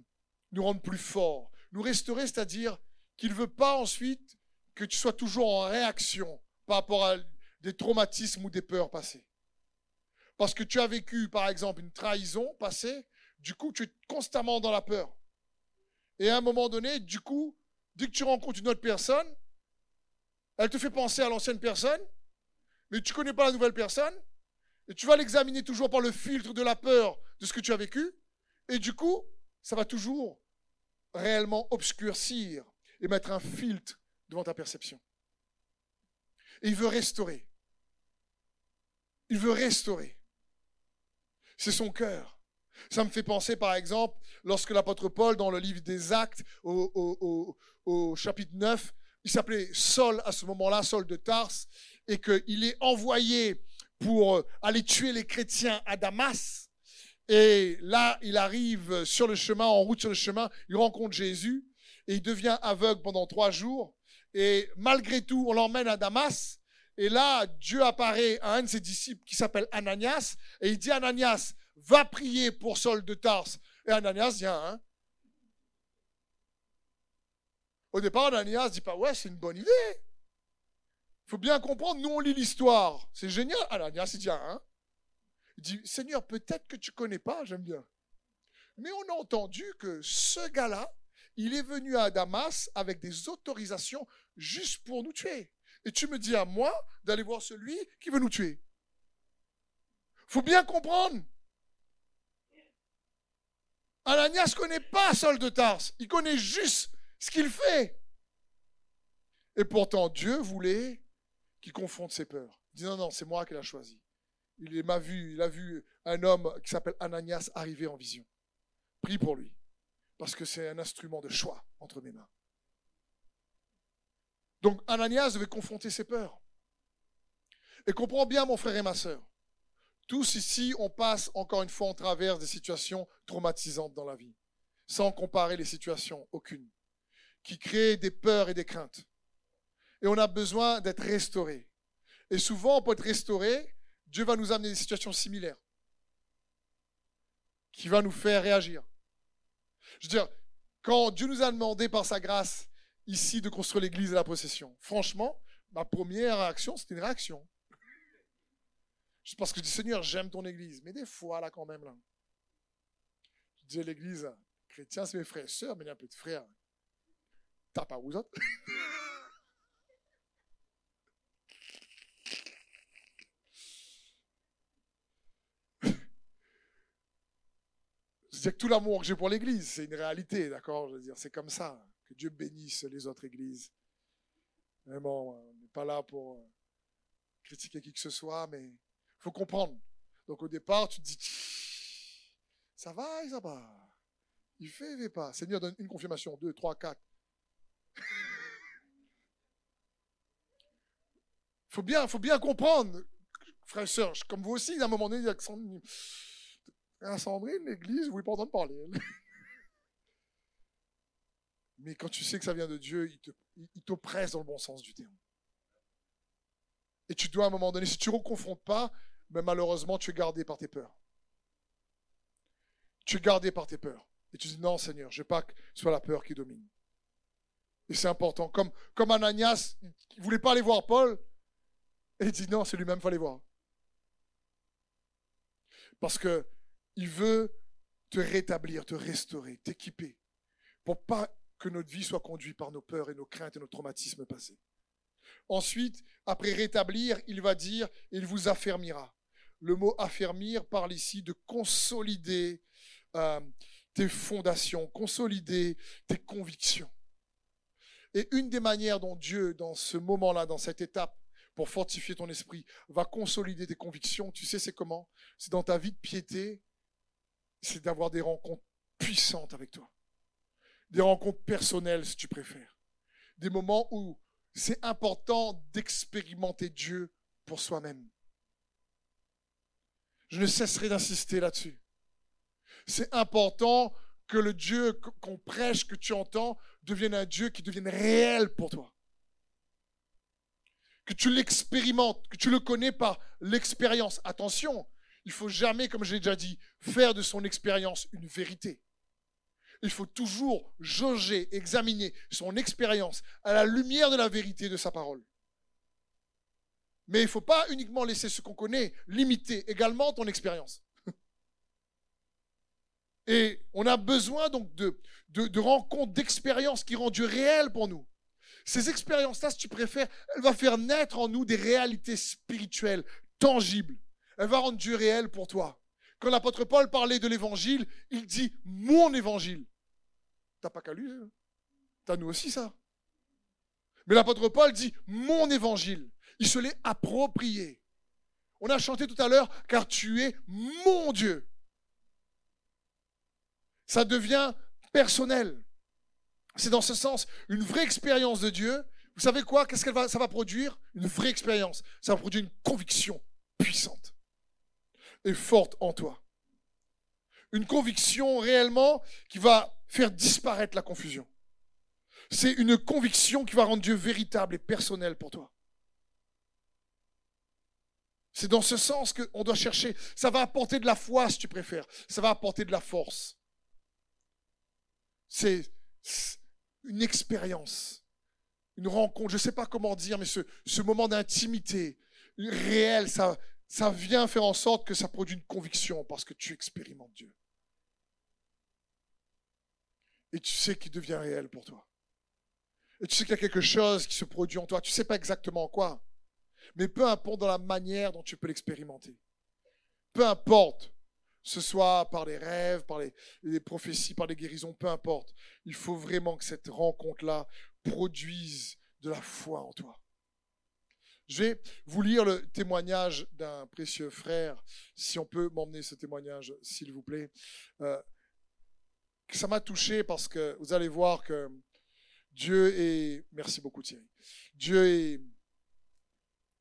nous rendre plus forts, nous restaurer, c'est-à-dire qu'il ne veut pas ensuite que tu sois toujours en réaction par rapport à des traumatismes ou des peurs passées. Parce que tu as vécu, par exemple, une trahison passée, du coup, tu es constamment dans la peur. Et à un moment donné, du coup, dès que tu rencontres une autre personne, elle te fait penser à l'ancienne personne, mais tu ne connais pas la nouvelle personne, et tu vas l'examiner toujours par le filtre de la peur de ce que tu as vécu, et du coup, ça va toujours réellement obscurcir et mettre un filtre devant ta perception. Et il veut restaurer. Il veut restaurer. C'est son cœur. Ça me fait penser, par exemple, lorsque l'apôtre Paul, dans le livre des Actes, au, chapitre 9, il s'appelait Saul à ce moment-là, Saul de Tars, et qu'il est envoyé pour aller tuer les chrétiens à Damas. Et là, il arrive sur le chemin, en route sur le chemin, il rencontre Jésus, et il devient aveugle pendant trois jours. Et malgré tout, on l'emmène à Damas. Et là, Dieu apparaît à un de ses disciples qui s'appelle Ananias. Et il dit, Ananias, va prier pour Saul de Tarse. Et Ananias vient. Hein? Au départ, Ananias dit pas, ouais, c'est une bonne idée. Il faut bien comprendre, nous on lit l'histoire. C'est génial. Ananias, il dit, hein? Il dit, Seigneur, peut-être que tu connais pas, j'aime bien. Mais on a entendu que ce gars-là, il est venu à Damas avec des autorisations juste pour nous tuer. Et tu me dis à moi d'aller voir celui qui veut nous tuer. faut bien comprendre. Ananias ne connaît pas Saul de Tarse. Il connaît juste ce qu'il fait. Et pourtant, Dieu voulait qu'il confronte ses peurs. Il dit non, non, c'est moi qui l'ai choisi. Il m'a vu, il a vu un homme qui s'appelle Ananias arriver en vision. Prie pour lui parce que c'est un instrument de choix entre mes mains. Donc Ananias devait confronter ses peurs. Et comprends bien, mon frère et ma sœur, tous ici, on passe encore une fois, en travers des situations traumatisantes dans la vie, sans comparer les situations, aucune, qui créent des peurs et des craintes. Et on a besoin d'être restauré. Et souvent, pour être restauré, Dieu va nous amener des situations similaires, qui va nous faire réagir. Je veux dire, quand Dieu nous a demandé par sa grâce ici de construire l'église et la possession, franchement, ma première réaction, c'était une réaction. Juste parce que je dis, Seigneur, j'aime ton église. Mais des fois, là, quand même, là. Je disais, l'église, chrétien, c'est mes frères et sœurs, mais il y a un peu de frères. T'as pas vous autres? C'est que tout l'amour que j'ai pour l'Église, c'est une réalité, d'accord? Je veux dire, c'est comme ça. Que Dieu bénisse les autres églises. Vraiment, on n'est pas là pour euh, critiquer qui que ce soit, mais faut comprendre. Donc au départ, tu te dis, ça va, ça va. Il fait, il fait pas. Seigneur donne une confirmation, deux, trois, quatre. faut bien, faut bien comprendre, frères et sœurs, comme vous aussi, à un moment donné, il y a à Sandrine, l'église, vous ne pas entendre parler. Mais quand tu sais que ça vient de Dieu, il t'oppresse dans le bon sens du terme. Et tu dois à un moment donné, si tu ne reconfrontes pas, mais malheureusement, tu es gardé par tes peurs. Tu es gardé par tes peurs. Et tu dis, non Seigneur, je ne veux pas que ce soit la peur qui domine. Et c'est important. Comme, Ananias, il ne voulait pas aller voir Paul. Et il dit, non, c'est lui-même qu'il fallait voir. Parce que il veut te rétablir, te restaurer, t'équiper, pour pas que notre vie soit conduite par nos peurs et nos craintes et nos traumatismes passés. Ensuite, après rétablir, il va dire, il vous affermira. Le mot affermir parle ici de consolider euh, tes fondations, consolider tes convictions. Et une des manières dont Dieu, dans ce moment-là, dans cette étape, pour fortifier ton esprit, va consolider tes convictions, tu sais c'est comment? C'est dans ta vie de piété, c'est d'avoir des rencontres puissantes avec toi. Des rencontres personnelles, si tu préfères. Des moments où c'est important d'expérimenter Dieu pour soi-même. Je ne cesserai d'insister là-dessus. C'est important que le Dieu qu'on prêche, que tu entends, devienne un Dieu qui devienne réel pour toi. que tu l'expérimentes, que tu le connais par l'expérience. Attention, il faut jamais, comme je l'ai déjà dit, faire de son expérience une vérité. Il faut toujours jauger, examiner son expérience à la lumière de la vérité de sa parole. Mais il ne faut pas uniquement laisser ce qu'on connaît limiter également ton expérience. Et on a besoin donc de, rencontres, d'expériences qui rendent Dieu réel pour nous. Ces expériences-là, si tu préfères, elles vont faire naître en nous des réalités spirituelles, tangibles. Elle va rendre Dieu réel pour toi. Quand l'apôtre Paul parlait de l'évangile, il dit mon évangile. T'as pas qu'à lui. Hein. T'as nous aussi ça. Mais l'apôtre Paul dit mon évangile. Il se l'est approprié. On a chanté tout à l'heure, car tu es mon Dieu. Ça devient personnel. C'est dans ce sens une vraie expérience de Dieu. Vous savez quoi? Qu'est-ce que ça va produire? Une vraie expérience. Ça va produire une conviction puissante et forte en toi. Une conviction réellement qui va faire disparaître la confusion. C'est une conviction qui va rendre Dieu véritable et personnel pour toi. C'est dans ce sens qu'on doit chercher. Ça va apporter de la foi, si tu préfères. Ça va apporter de la force. C'est une expérience, une rencontre, je ne sais pas comment dire, mais ce, moment d'intimité réel, ça, ça vient faire en sorte que ça produit une conviction parce que tu expérimentes Dieu. Et tu sais qu'il devient réel pour toi. Et tu sais qu'il y a quelque chose qui se produit en toi. Tu ne sais pas exactement quoi. Mais peu importe dans la manière dont tu peux l'expérimenter. Peu importe ce soit par les rêves, par les, prophéties, par les guérisons, peu importe. Il faut vraiment que cette rencontre-là produise de la foi en toi. Je vais vous lire le témoignage d'un précieux frère. Si on peut m'emmener ce témoignage, s'il vous plaît. Euh, ça m'a touché parce que vous allez voir que Dieu est... Merci beaucoup Thierry. Dieu est,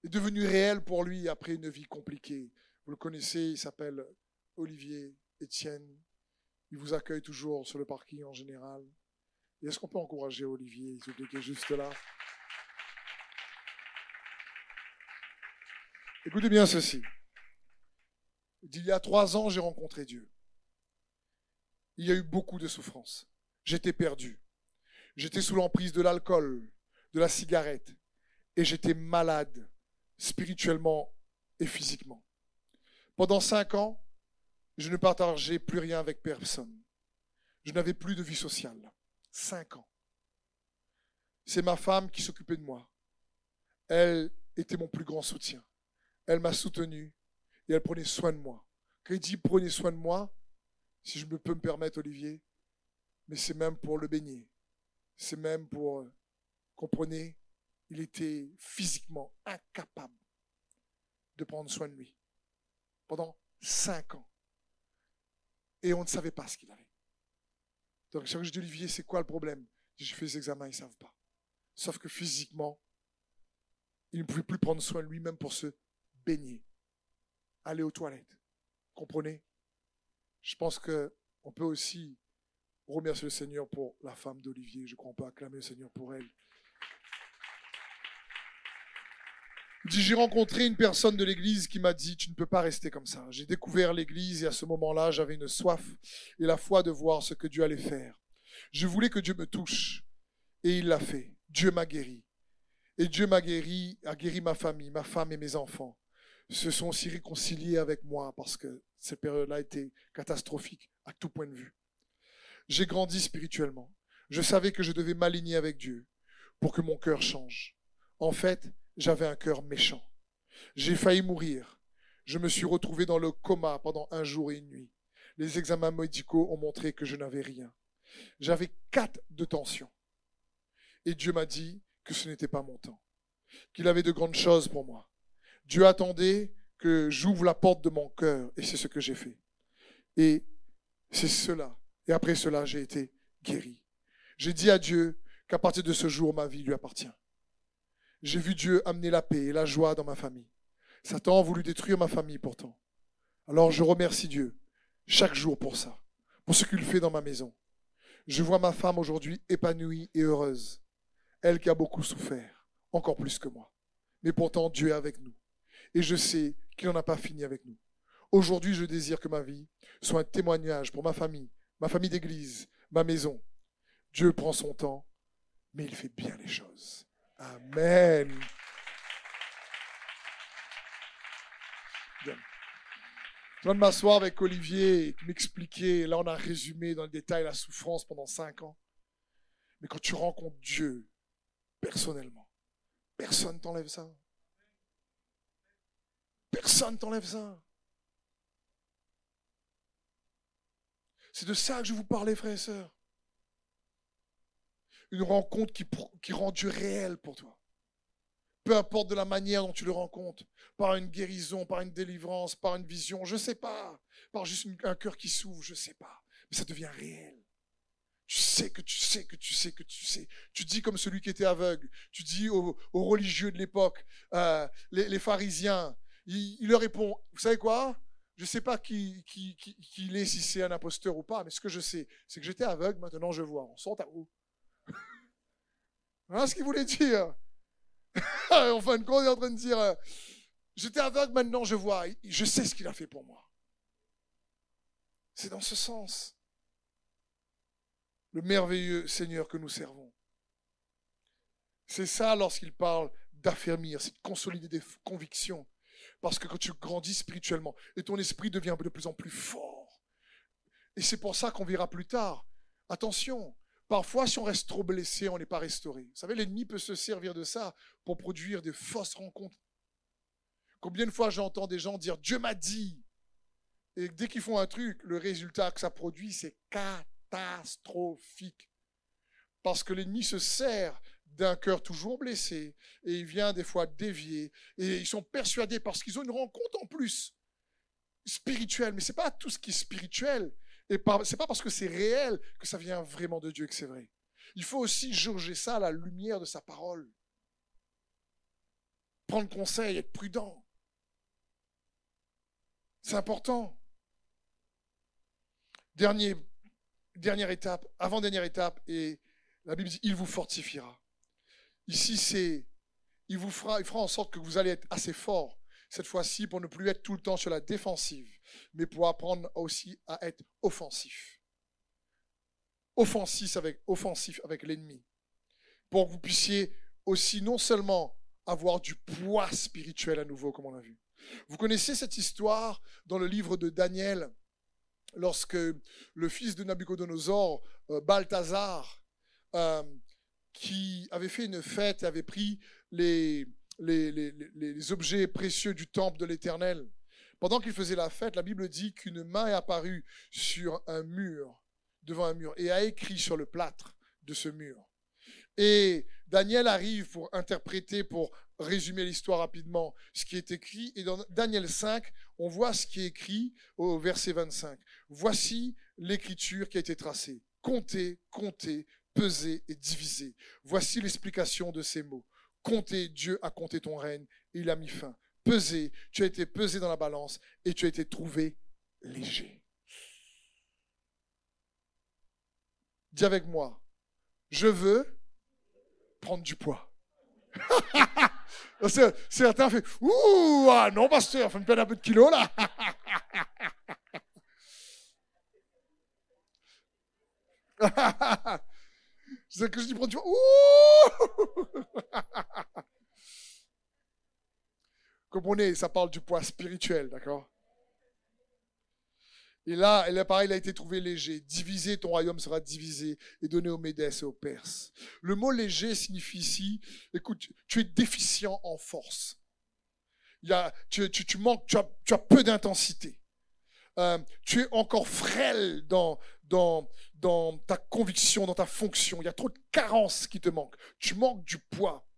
est devenu réel pour lui après une vie compliquée. Vous le connaissez, il s'appelle Olivier, Étienne, il vous accueille toujours sur le parking en général. est-ce qu'on peut encourager Olivier, s'il vous plaît, juste là Écoutez bien ceci. Il y a trois ans, j'ai rencontré Dieu. Il y a eu beaucoup de souffrances. J'étais perdu. J'étais sous l'emprise de l'alcool, de la cigarette, et j'étais malade, spirituellement et physiquement. Pendant cinq ans, je ne partageais plus rien avec personne. Je n'avais plus de vie sociale. Cinq ans. C'est ma femme qui s'occupait de moi. Elle était mon plus grand soutien. Elle m'a soutenu et elle prenait soin de moi. Quand il dit prenez soin de moi, si je me peux me permettre, Olivier, mais c'est même pour le baigner. C'est même pour, euh, comprenez, il était physiquement incapable de prendre soin de lui. Pendant cinq ans. Et on ne savait pas ce qu'il avait. Donc, chaque je dis, Olivier, c'est quoi le problème? J'ai fait les examens, ils ne savent pas. Sauf que physiquement, il ne pouvait plus prendre soin de lui-même pour se baigner, aller aux toilettes. Comprenez? Je pense qu'on peut aussi remercier le Seigneur pour la femme d'Olivier. Je crois qu'on peut acclamer le Seigneur pour elle. J'ai rencontré une personne de l'église qui m'a dit, tu ne peux pas rester comme ça. J'ai découvert l'église et à ce moment-là, j'avais une soif et la foi de voir ce que Dieu allait faire. Je voulais que Dieu me touche et il l'a fait. Dieu m'a guéri. Et Dieu m'a guéri, a guéri ma famille, ma femme et mes enfants. Se sont aussi réconciliés avec moi parce que cette période-là était catastrophique à tout point de vue. J'ai grandi spirituellement. Je savais que je devais m'aligner avec Dieu pour que mon cœur change. En fait, j'avais un cœur méchant. J'ai failli mourir. Je me suis retrouvé dans le coma pendant un jour et une nuit. Les examens médicaux ont montré que je n'avais rien. J'avais quatre de tension. Et Dieu m'a dit que ce n'était pas mon temps, qu'il avait de grandes choses pour moi. Dieu attendait que j'ouvre la porte de mon cœur, et c'est ce que j'ai fait. Et c'est cela. Et après cela, j'ai été guéri. J'ai dit à Dieu qu'à partir de ce jour, ma vie lui appartient. J'ai vu Dieu amener la paix et la joie dans ma famille. Satan a voulu détruire ma famille pourtant. Alors je remercie Dieu chaque jour pour ça, pour ce qu'il fait dans ma maison. Je vois ma femme aujourd'hui épanouie et heureuse. Elle qui a beaucoup souffert, encore plus que moi. Mais pourtant, Dieu est avec nous. Et je sais qu'il n'en a pas fini avec nous. Aujourd'hui, je désire que ma vie soit un témoignage pour ma famille, ma famille d'église, ma maison. Dieu prend son temps, mais il fait bien les choses. Amen. Je viens de m'asseoir avec Olivier et m'expliquer. Là, on a résumé dans le détail la souffrance pendant cinq ans. Mais quand tu rencontres Dieu personnellement, personne t'enlève ça. Personne t'enlève ça. C'est de ça que je vous parlais, frères et sœurs. Une rencontre qui, qui rend Dieu réel pour toi. Peu importe de la manière dont tu le rencontres, par une guérison, par une délivrance, par une vision, je ne sais pas, par juste un cœur qui s'ouvre, je ne sais pas. Mais ça devient réel. Tu sais que tu sais que tu sais que tu sais. Tu dis comme celui qui était aveugle. Tu dis aux, religieux de l'époque, euh, les, pharisiens, il, leur répond, vous savez quoi? Je ne sais pas qui, il est, si c'est un imposteur ou pas, mais ce que je sais, c'est que j'étais aveugle, maintenant je vois. On sort à où Voilà ce qu'il voulait dire. en fin de compte, il est en train de dire, euh, j'étais aveugle, maintenant je vois. Je sais ce qu'il a fait pour moi. C'est dans ce sens. Le merveilleux Seigneur que nous servons. C'est ça lorsqu'il parle d'affermir, c'est de consolider des convictions. Parce que quand tu grandis spirituellement, et ton esprit devient de plus en plus fort. Et c'est pour ça qu'on verra plus tard. Attention, Parfois, si on reste trop blessé, on n'est pas restauré. Vous savez, l'ennemi peut se servir de ça pour produire des fausses rencontres. Combien de fois j'entends des gens dire Dieu m'a dit Et dès qu'ils font un truc, le résultat que ça produit, c'est catastrophique. Parce que l'ennemi se sert d'un cœur toujours blessé et il vient des fois dévier. Et ils sont persuadés parce qu'ils ont une rencontre en plus spirituelle. Mais ce n'est pas tout ce qui est spirituel et ce n'est pas parce que c'est réel que ça vient vraiment de Dieu que c'est vrai. Il faut aussi jauger ça à la lumière de sa parole. Prendre conseil, être prudent. C'est important. Dernier, dernière étape, avant-dernière étape, et la Bible dit, il vous fortifiera. Ici, c'est, il vous fera, il fera en sorte que vous allez être assez fort cette fois-ci pour ne plus être tout le temps sur la défensive, mais pour apprendre aussi à être offensif. Offensif avec, l'ennemi. Pour que vous puissiez aussi non seulement avoir du poids spirituel à nouveau, comme on l'a vu. Vous connaissez cette histoire dans le livre de Daniel, lorsque le fils de Nabucodonosor, euh, Balthazar, euh, qui avait fait une fête et avait pris les, les, objets précieux du temple de l'Éternel. Pendant qu'il faisait la fête, la Bible dit qu'une main est apparue sur un mur, devant un mur, et a écrit sur le plâtre de ce mur. Et Daniel arrive pour interpréter, pour résumer l'histoire rapidement, ce qui est écrit. Et dans Daniel 5, on voit ce qui est écrit au verset 25. Voici l'écriture qui a été tracée. Comptez, comptez, pesez et divisez. Voici l'explication de ces mots. Compter, Dieu a compté ton règne, il a mis fin. Peser, tu as été pesé dans la balance et tu as été trouvé léger. Dis avec moi, je veux prendre du poids. Certains font Ouh, ah non, pasteur, faut me perdre un peu de kilos là. C'est que je dis poids. Ouh Comprenez, ça parle du poids spirituel, d'accord? Et là, là, il a été trouvé léger. Divisé, ton royaume sera divisé et donné aux Médès et aux Perses. Le mot léger signifie ici, écoute, tu es déficient en force. Tu, tu, tu, manques, tu tu as peu d'intensité. Euh, tu es encore frêle dans, ta conviction, dans ta fonction. Il y a trop de carences qui te manquent. Tu manques du poids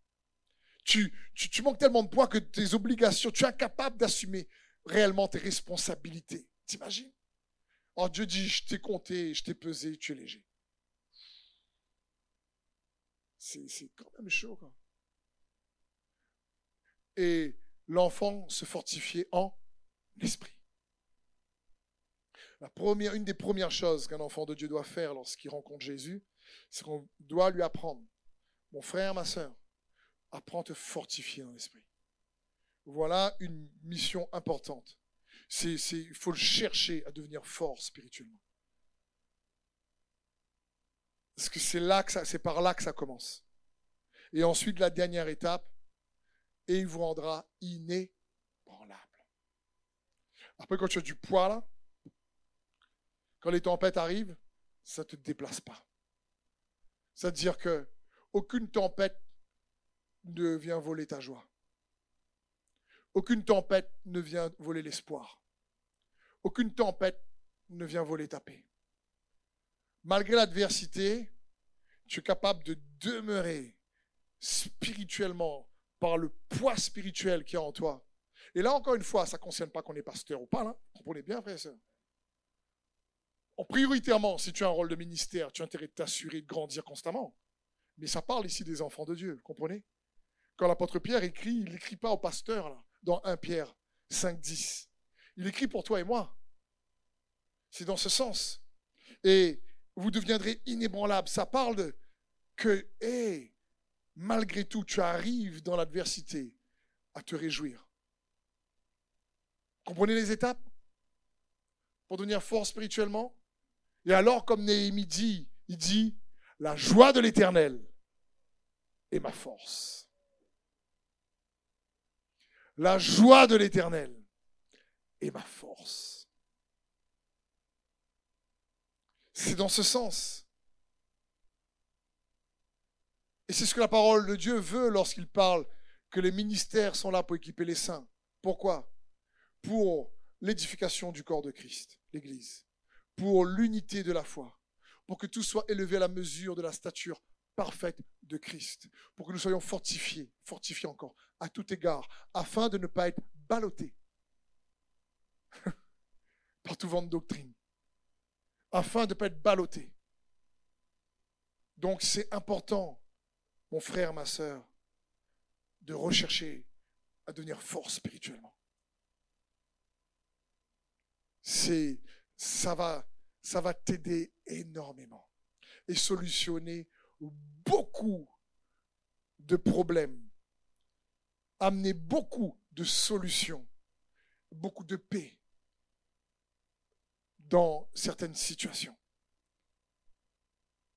tu, manques tellement de poids que tes obligations, tu es incapable d'assumer réellement tes responsabilités. T'imagines? Oh, Dieu dit, je t'ai compté, je t'ai pesé, tu es léger. C'est quand même chaud. Et l'enfant se fortifiait en esprit. Une des premières choses qu'un enfant de Dieu doit faire lorsqu'il rencontre Jésus, c'est qu'on doit lui apprendre, mon frère, ma soeur, apprends à te fortifier dans l'esprit. voilà une mission importante. Il faut le chercher à devenir fort spirituellement. Parce que c'est que c'est par là que ça commence. Et ensuite, la dernière étape, et il vous rendra inébranlable. Après, quand tu as du poids là, quand les tempêtes arrivent, ça ne te déplace pas. C'est-à-dire que aucune tempête ne vient voler ta joie. Aucune tempête ne vient voler l'espoir. Aucune tempête ne vient voler ta paix. Malgré l'adversité, tu es capable de demeurer spirituellement par le poids spirituel qui est en toi. Et là, encore une fois, ça ne concerne pas qu'on est pasteur ou pas, là. comprenez bien, frère et sœur? En prioritairement, si tu as un rôle de ministère, tu as intérêt de t'assurer de grandir constamment. Mais ça parle ici des enfants de Dieu, comprenez? Quand l'apôtre Pierre écrit, il n'écrit pas au pasteur, là, dans 1 Pierre 5, 10. Il écrit pour toi et moi. C'est dans ce sens. Et vous deviendrez inébranlable. Ça parle de que, malgré tout, tu arrives dans l'adversité à te réjouir. Comprenez les étapes? Pour devenir fort spirituellement Et alors, comme Néhémie dit, il dit, la joie de l'éternel est ma force. La joie de l'éternel est ma force. C'est dans ce sens. Et c'est ce que la parole de Dieu veut lorsqu'il parle que les ministères sont là pour équiper les saints. Pourquoi? Pour l'édification du corps de Christ, l'Église, pour l'unité de la foi, pour que tout soit élevé à la mesure de la stature parfaite de Christ, pour que nous soyons fortifiés, fortifiés encore, à tout égard, afin de ne pas être ballottés par tout vent de doctrine, afin de ne pas être ballottés. Donc c'est important, mon frère, ma soeur, de rechercher à devenir fort spirituellement. Ça va, ça va t'aider énormément et solutionner beaucoup de problèmes, amener beaucoup de solutions, beaucoup de paix dans certaines situations.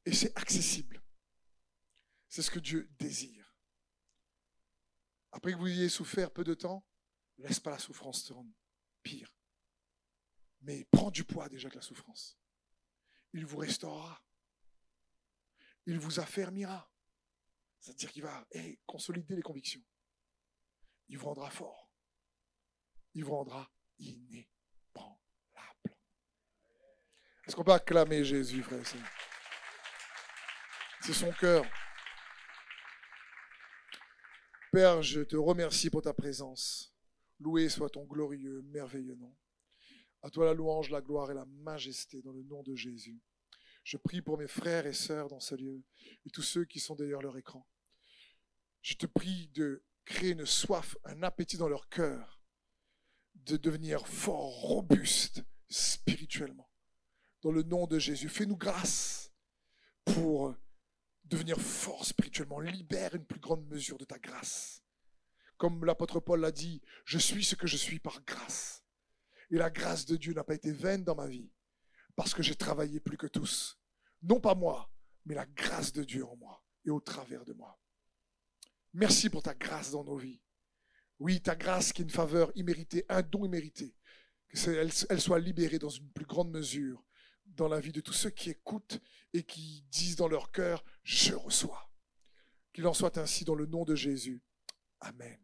Et c'est accessible. C'est ce que Dieu désire. Après que vous ayez souffert peu de temps, laisse pas la souffrance te rendre pire. Mais prends du poids déjà de la souffrance. Il vous restaurera il vous affermira. C'est-à-dire qu'il va consolider les convictions. Il vous rendra fort. Il vous rendra inébranlable. Est-ce qu'on peut acclamer Jésus, frère et C'est son cœur. Père, je te remercie pour ta présence. Loué soit ton glorieux, merveilleux nom. À toi la louange, la gloire et la majesté dans le nom de Jésus. Je prie pour mes frères et sœurs dans ce lieu et tous ceux qui sont derrière leur écran. Je te prie de créer une soif, un appétit dans leur cœur, de devenir fort, robuste spirituellement. Dans le nom de Jésus, fais-nous grâce pour devenir fort spirituellement. Libère une plus grande mesure de ta grâce. Comme l'apôtre Paul l'a dit, je suis ce que je suis par grâce. Et la grâce de Dieu n'a pas été vaine dans ma vie parce que j'ai travaillé plus que tous. Non pas moi, mais la grâce de Dieu en moi et au travers de moi. Merci pour ta grâce dans nos vies. Oui, ta grâce qui est une faveur imméritée, un don immérité. Que elle soit libérée dans une plus grande mesure dans la vie de tous ceux qui écoutent et qui disent dans leur cœur, je reçois. Qu'il en soit ainsi dans le nom de Jésus. Amen.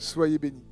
Soyez bénis.